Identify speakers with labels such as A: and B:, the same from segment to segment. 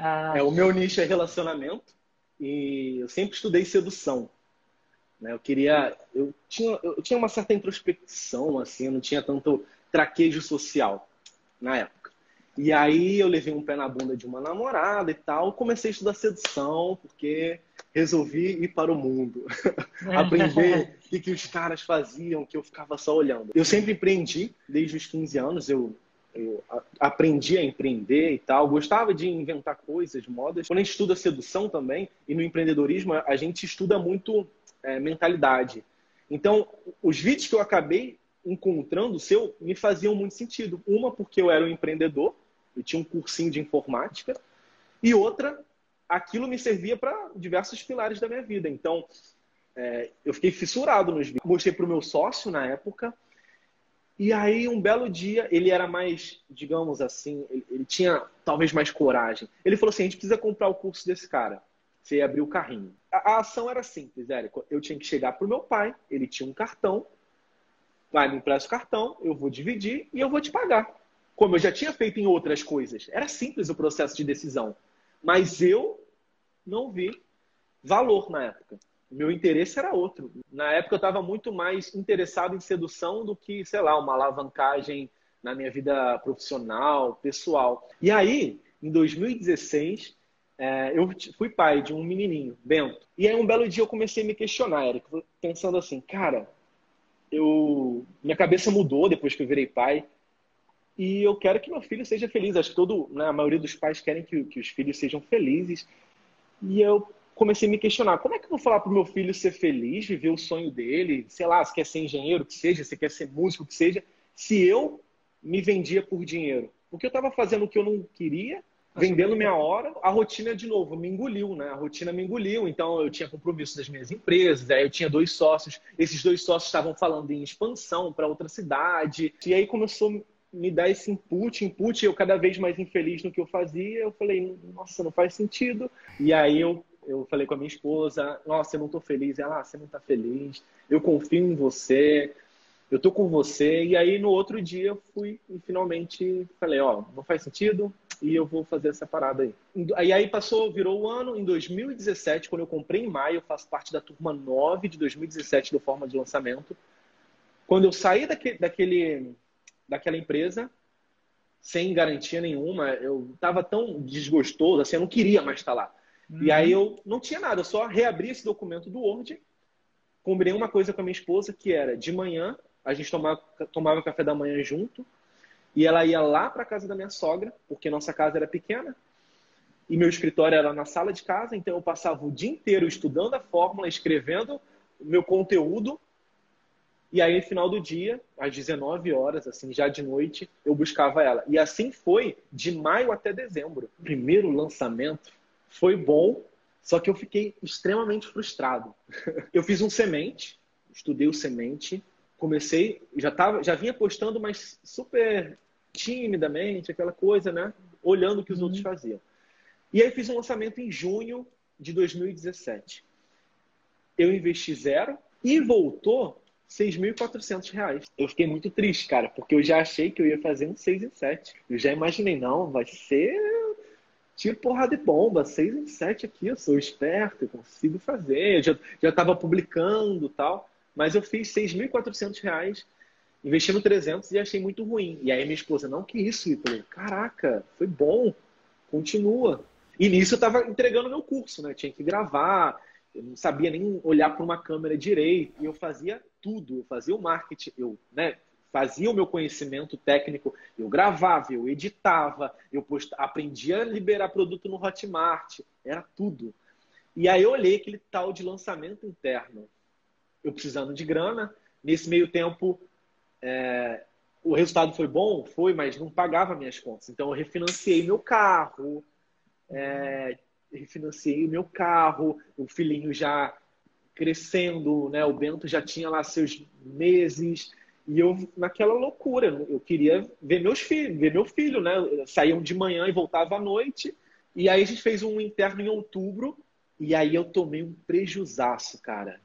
A: Ah. É, o meu nicho é relacionamento e eu sempre estudei sedução. Né? Eu queria, eu tinha, eu tinha uma certa introspecção, assim, eu não tinha tanto traquejo social na época. E aí eu levei um pé na bunda de uma namorada e tal, comecei a estudar sedução, porque resolvi ir para o mundo, aprender o que, que os caras faziam, que eu ficava só olhando. Eu sempre empreendi, desde os 15 anos, eu eu aprendi a empreender e tal, gostava de inventar coisas, modas. Quando a gente estuda sedução também, e no empreendedorismo, a gente estuda muito é, mentalidade. Então, os vídeos que eu acabei encontrando seu me faziam muito sentido. Uma, porque eu era um empreendedor, eu tinha um cursinho de informática, e outra, aquilo me servia para diversos pilares da minha vida. Então, é, eu fiquei fissurado nos vídeos. Mostrei para o meu sócio na época, e aí, um belo dia, ele era mais, digamos assim, ele, ele, tinha talvez mais coragem. Ele falou assim: a gente precisa comprar o curso desse cara. Você abriu o carrinho. A, a, ação era simples, Érico. Eu tinha que chegar para o meu pai, ele tinha um cartão, vai, me empresta o cartão, eu vou dividir e eu vou te pagar. Como eu já tinha feito em outras coisas. Era simples o processo de decisão. Mas eu não vi valor na época meu interesse era outro. Na época eu estava muito mais interessado em sedução do que, sei lá, uma alavancagem na minha vida profissional, pessoal. E aí, em 2016, é, eu fui pai de um menininho, Bento. E aí um belo dia eu comecei a me questionar, Eric, pensando assim, cara, eu minha cabeça mudou depois que eu virei pai. E eu quero que meu filho seja feliz. Acho que todo, né, a maioria dos pais querem que, que os filhos sejam felizes. E eu comecei a me questionar: como é que eu vou falar para o meu filho ser feliz, viver o sonho dele, sei lá, se quer ser engenheiro, que seja, se quer ser músico, que seja, se eu me vendia por dinheiro? Porque eu estava fazendo o que eu não queria, vendendo minha hora, a rotina de novo me engoliu, né? A rotina me engoliu, então eu tinha compromisso das minhas empresas, aí eu tinha dois sócios, esses dois sócios estavam falando em expansão para outra cidade, e aí começou a me dar esse input, input, eu cada vez mais infeliz no que eu fazia, eu falei, nossa, não faz sentido. E aí eu eu falei com a minha esposa, nossa, eu não tô feliz. Ela, ah, você não tá feliz, eu confio em você, eu tô com você. E aí no outro dia eu fui e finalmente falei, ó, não faz sentido e eu vou fazer essa parada aí. E aí passou, virou o ano, em 2017, quando eu comprei em maio, eu faço parte da turma 9 de 2017 do Forma de Lançamento. Quando eu saí daquele, daquele daquela empresa, sem garantia nenhuma, eu tava tão desgostoso, assim, eu não queria mais estar lá. Uhum. E aí eu não tinha nada, eu só reabri esse documento do Word, combinei uma coisa com a minha esposa, que era de manhã, a gente tomava, tomava café da manhã junto, e ela ia lá para casa da minha sogra, porque nossa casa era pequena, e meu escritório era na sala de casa, então eu passava o dia inteiro estudando a fórmula, escrevendo meu conteúdo, e aí no final do dia, às 19 horas, assim, já de noite, eu buscava ela. E assim foi de maio até dezembro. Primeiro lançamento foi bom, só que eu fiquei extremamente frustrado. Eu fiz um semente, estudei o semente, comecei, já tava, já vinha postando, mas super timidamente, aquela coisa, né? Olhando o que os uhum. outros faziam. E aí fiz um lançamento em junho de 2017. Eu investi zero e voltou 6.400 reais. Eu fiquei muito triste, cara, porque eu já achei que eu ia fazer um 6 em 7. Eu já imaginei, não, vai ser tiro porrada de bomba, seis em sete aqui, eu sou esperto, eu consigo fazer, eu já estava publicando tal, mas eu fiz 6.400 reais, investindo 300 e achei muito ruim. E aí minha esposa, não, que isso, Ítalo? Caraca, foi bom, continua. E nisso eu estava entregando meu curso, né? tinha que gravar, eu não sabia nem olhar para uma câmera direito, e eu fazia tudo, eu fazia o marketing, eu né, fazia o meu conhecimento técnico, eu gravava, eu editava, eu post... aprendia a liberar produto no Hotmart, era tudo. E aí eu olhei aquele tal de lançamento interno. Eu precisando de grana, nesse meio tempo é... o resultado foi bom? Foi, mas não pagava minhas contas. Então eu refinanciei meu carro, é... refinanciei o meu carro, o filhinho já crescendo, né? O Bento já tinha lá seus meses, e eu, naquela loucura, eu queria ver meus filhos, ver meu filho, né? Saíam de manhã e voltava à noite. E aí a gente fez um interno em outubro. E aí eu tomei um prejuzaço, cara.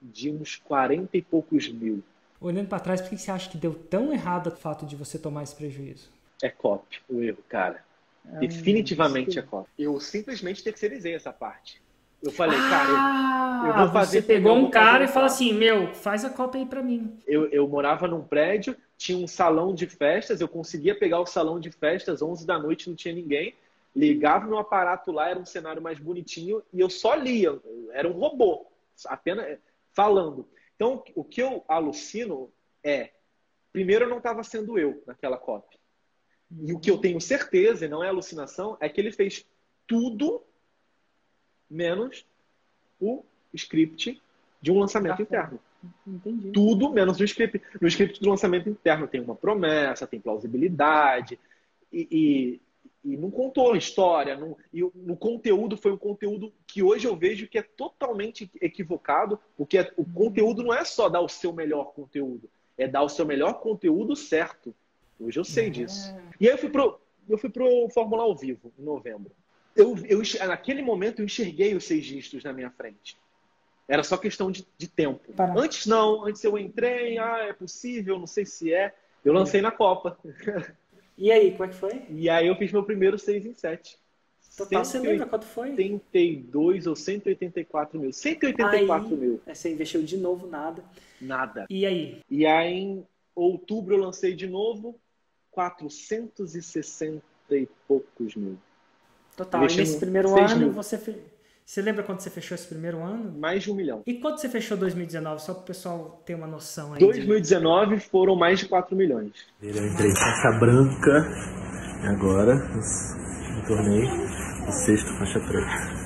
A: De uns 40 e poucos mil.
B: Olhando para trás, por que você acha que deu tão errado o fato de você tomar esse prejuízo?
A: É copy, o erro, cara. Ah, Definitivamente a Copa. Eu simplesmente terceirizei essa parte. Eu falei, ah, cara, eu, eu, vou fazer.
B: Você pegou um cara e falou assim: Meu, faz a Copa aí pra mim.
A: Eu, eu morava num prédio, tinha um salão de festas, eu conseguia pegar o salão de festas, 11 da noite, não tinha ninguém. Ligava no aparato lá, era um cenário mais bonitinho, e eu só lia, era um robô, apenas falando. Então, o que eu alucino é, primeiro eu não estava sendo eu naquela copy. E o que eu tenho certeza, e não é alucinação, é que ele fez tudo menos o script de um lançamento ah, interno. Entendi. Tudo menos o script. No script do lançamento interno tem uma promessa, tem plausibilidade, e, e e não contou a história. Não, e no conteúdo foi um conteúdo que hoje eu vejo que é totalmente equivocado, porque é, o conteúdo não é só dar o seu melhor conteúdo, é dar o seu melhor conteúdo certo. Hoje eu sei disso. É. E aí eu fui pro, eu fui pro Fórmula ao vivo em novembro. Eu, eu, naquele momento eu enxerguei os seis dígitos na minha frente. Era só questão de, de tempo. Antes não, antes eu entrei, ah, é possível, não sei se é. Eu lancei na Copa.
B: E aí, como é que foi?
A: E aí eu fiz meu primeiro 6 em 7.
B: Total, você lembra quanto foi?
A: 82 ou 184 mil. 184
B: aí,
A: mil.
B: Você investiu de novo nada.
A: Nada.
B: E aí?
A: E aí em outubro eu lancei de novo 460 e poucos mil.
B: Total, e nesse primeiro ano mil. você fez você lembra quando você fechou esse primeiro ano?
A: Mais de um milhão.
B: E quando você fechou 2019? Só para o pessoal ter uma noção aí.
A: 2019 de... foram mais de 4 milhões.
C: Eu entrei faixa branca e agora me tornei o sexto faixa preta.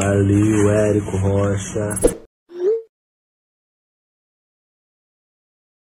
C: Valeu, Érico Rocha.